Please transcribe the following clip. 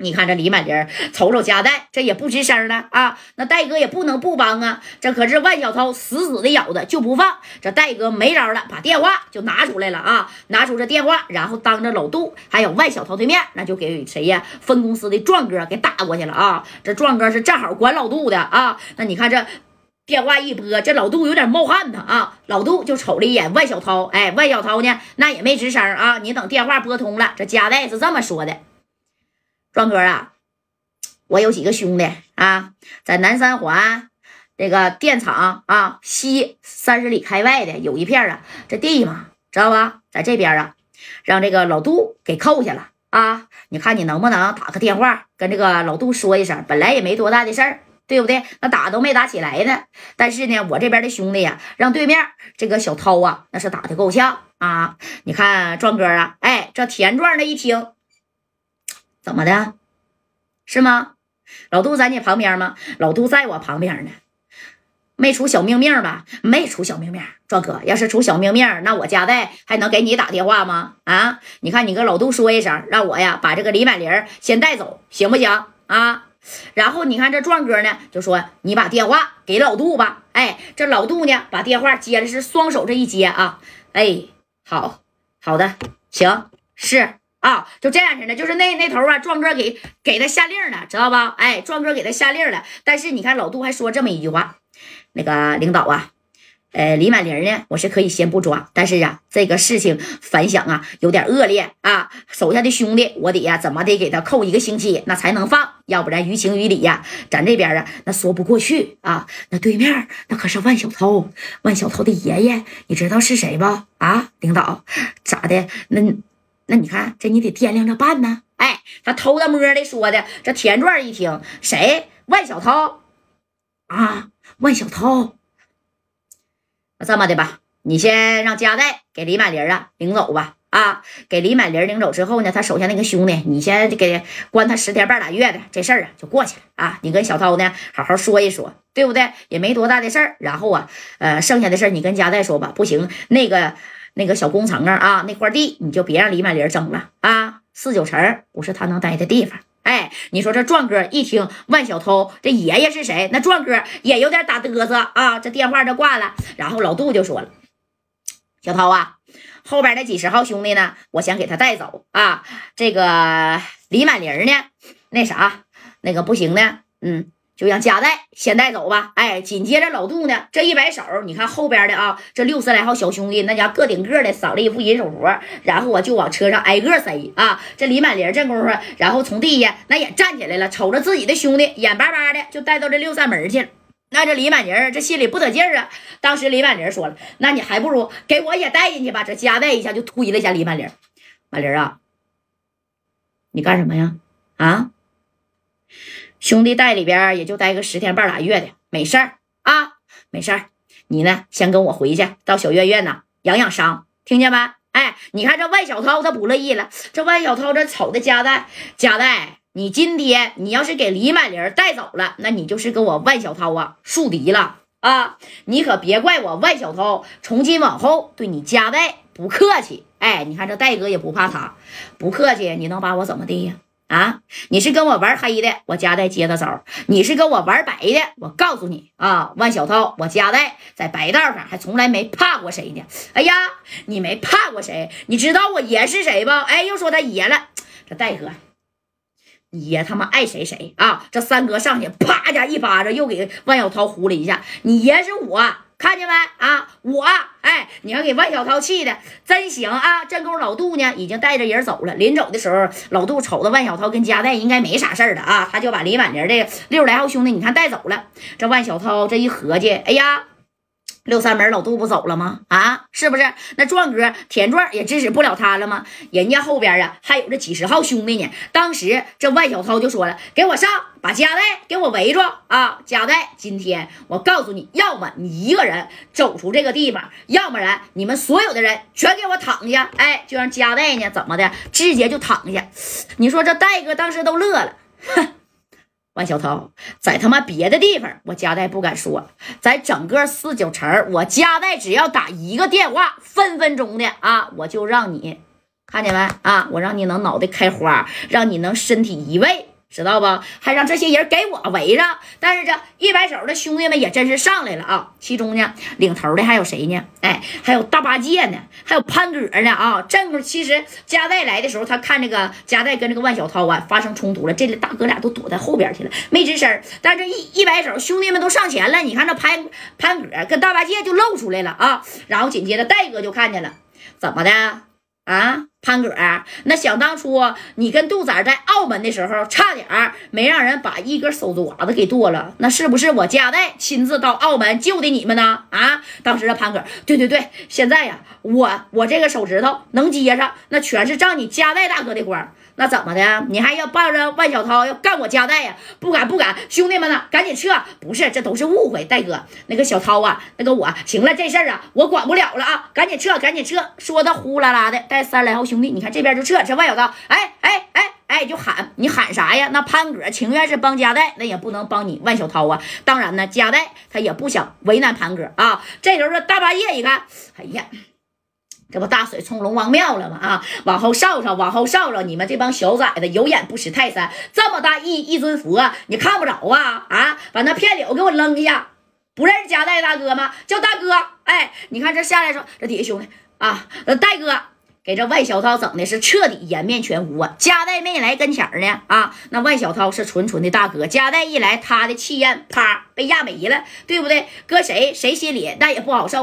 你看这李满林瞅瞅夹带，这也不吱声了啊！那戴哥也不能不帮啊！这可是万小涛死死的咬着就不放。这戴哥没招了，把电话就拿出来了啊！拿出这电话，然后当着老杜还有万小涛对面，那就给谁呀？分公司的壮哥给打过去了啊！这壮哥是正好管老杜的啊！那你看这电话一拨，这老杜有点冒汗呢啊！老杜就瞅了一眼万小涛，哎，万小涛呢，那也没吱声啊！你等电话拨通了，这夹带是这么说的。壮哥啊，我有几个兄弟啊，在南三环这个电厂啊西三十里开外的有一片啊，这地嘛，知道吧？在这边啊，让这个老杜给扣下了啊！你看你能不能打个电话跟这个老杜说一声？本来也没多大的事儿，对不对？那打都没打起来呢。但是呢，我这边的兄弟呀，让对面这个小涛啊，那是打的够呛啊！你看壮哥啊，哎，这田壮那一听。怎么的，是吗？老杜在你旁边吗？老杜在我旁边呢，没出小命命吧？没出小命命。壮哥，要是出小命命，那我家代还能给你打电话吗？啊，你看你跟老杜说一声，让我呀把这个李满林先带走，行不行啊？然后你看这壮哥呢，就说你把电话给老杜吧。哎，这老杜呢，把电话接了，是双手这一接啊，哎，好好的，行是。啊，就这样式的，就是那那头啊，壮哥给给他下令了，知道吧？哎，壮哥给他下令了。但是你看老杜还说这么一句话，那个领导啊，呃，李满林呢，我是可以先不抓，但是啊，这个事情反响啊有点恶劣啊，手下的兄弟我得呀怎么得给他扣一个星期，那才能放，要不然于情于理呀，咱这边啊那说不过去啊。那对面那可是万小涛，万小涛的爷爷，你知道是谁不？啊，领导咋的？那。那你看，这你得掂量着办呢。哎，他偷着摸的说的。这田壮一听，谁？万小涛啊，万小涛。那这么的吧，你先让加代给李满林啊领走吧。啊，给李满林领走之后呢，他手下那个兄弟，你先给关他十天半拉月的，这事儿啊就过去了啊。你跟小涛呢好好说一说，对不对？也没多大的事儿。然后啊，呃，剩下的事儿你跟加代说吧。不行，那个。那个小工程啊啊，那块地你就别让李满林整了啊！四九城不是他能待的地方。哎，你说这壮哥一听万小偷这爷爷是谁，那壮哥也有点打嘚瑟啊。这电话就挂了，然后老杜就说了：“小涛啊，后边那几十号兄弟呢，我想给他带走啊。这个李满林呢，那啥，那个不行呢，嗯。”就让夹带先带走吧，哎，紧接着老杜呢，这一摆手，你看后边的啊，这六十来号小兄弟，那家个顶个的扫了一副银手镯，然后我就往车上挨个塞啊。这李满林这功夫，然后从地下那也站起来了，瞅着自己的兄弟，眼巴巴的就带到这六扇门去了。那这李满林这心里不得劲儿啊。当时李满林说了，那你还不如给我也带进去吧。这夹带一下就推了一下李满林，满林啊，你干什么呀？啊？兄弟带里边也就待个十天半拉月的，没事儿啊，没事儿。你呢，先跟我回去，到小院院呢养养伤，听见没？哎，你看这万小涛他不乐意了。这万小涛这瞅的夹带夹带，你今天你要是给李满林带走了，那你就是跟我万小涛啊树敌了啊！你可别怪我万小涛，从今往后对你夹带不客气。哎，你看这戴哥也不怕他，不客气，你能把我怎么的呀？啊！你是跟我玩黑的，我家带接的招；你是跟我玩白的，我告诉你啊，万小涛，我家带在白道上还从来没怕过谁呢。哎呀，你没怕过谁？你知道我爷是谁不？哎，又说他爷了。这戴哥，你爷他妈爱谁谁啊！这三哥上去啪家一巴掌，又给万小涛呼了一下。你爷是我。看见没啊？我哎，你看给万小涛气的真行啊！这功夫老杜呢，已经带着人走了。临走的时候，老杜瞅着万小涛跟家代应该没啥事儿了啊，他就把李婉玲的六十来号兄弟，你看带走了。这万小涛这一合计，哎呀！六三门老杜不走了吗？啊，是不是？那壮哥田壮也支持不了他了吗？人家后边啊还有这几十号兄弟呢。当时这万小涛就说了：“给我上，把加代给我围住啊！加代，今天我告诉你，要么你一个人走出这个地方，要不然你们所有的人全给我躺下。哎，就让加代呢怎么的，直接就躺下。你说这戴哥当时都乐了，哼。”万小涛，在他妈别的地方，我家代不敢说，在整个四九城，我家代只要打一个电话，分分钟的啊，我就让你看见没啊？我让你能脑袋开花，让你能身体移位，知道不？还让这些人给我围上。但是这一摆手的兄弟们也真是上来了啊！其中呢，领头的还有谁呢？哎，还有大八戒呢，还有潘哥呢啊！正好其实加代来的时候，他看这个加代跟这个万小涛啊发生冲突了，这里大哥俩都躲在后边去了，没吱声。但这一一摆手，兄弟们都上前了。你看这潘潘哥跟大八戒就露出来了啊！然后紧接着戴哥就看见了，怎么的啊？潘哥，那想当初你跟杜仔在澳门的时候，差点没让人把一根手指爪子给剁了，那是不是我家代亲自到澳门救的你们呢？啊，当时的潘哥，对对对，现在呀，我我这个手指头能接上，那全是仗你家代大哥的光。那怎么的？你还要抱着万小涛要干我家代呀？不敢不敢，兄弟们呢，赶紧撤！不是，这都是误会，戴哥，那个小涛啊，那个我，行了，这事儿啊，我管不了了啊，赶紧撤，赶紧撤！说的呼啦啦的，带三十来号兄弟，你看这边就撤，这万小涛，哎哎哎哎，就喊你喊啥呀？那潘哥情愿是帮家代，那也不能帮你万小涛啊。当然呢，家代他也不想为难潘哥啊。这时候说大半夜一看，哎呀。这不大水冲龙王庙了吗？啊，往后稍稍，往后稍稍，你们这帮小崽子有眼不识泰山，这么大一一尊佛，你看不着啊？啊，把那片柳给我扔一下！不认识夹带大哥吗？叫大哥！哎，你看这下来说，这底下兄弟啊，那戴哥给这万小涛整的是彻底颜面全无啊！夹带没来跟前呢啊，那万小涛是纯纯的大哥，夹带一来，他的气焰啪被压没了，对不对？搁谁谁心里那也不好受。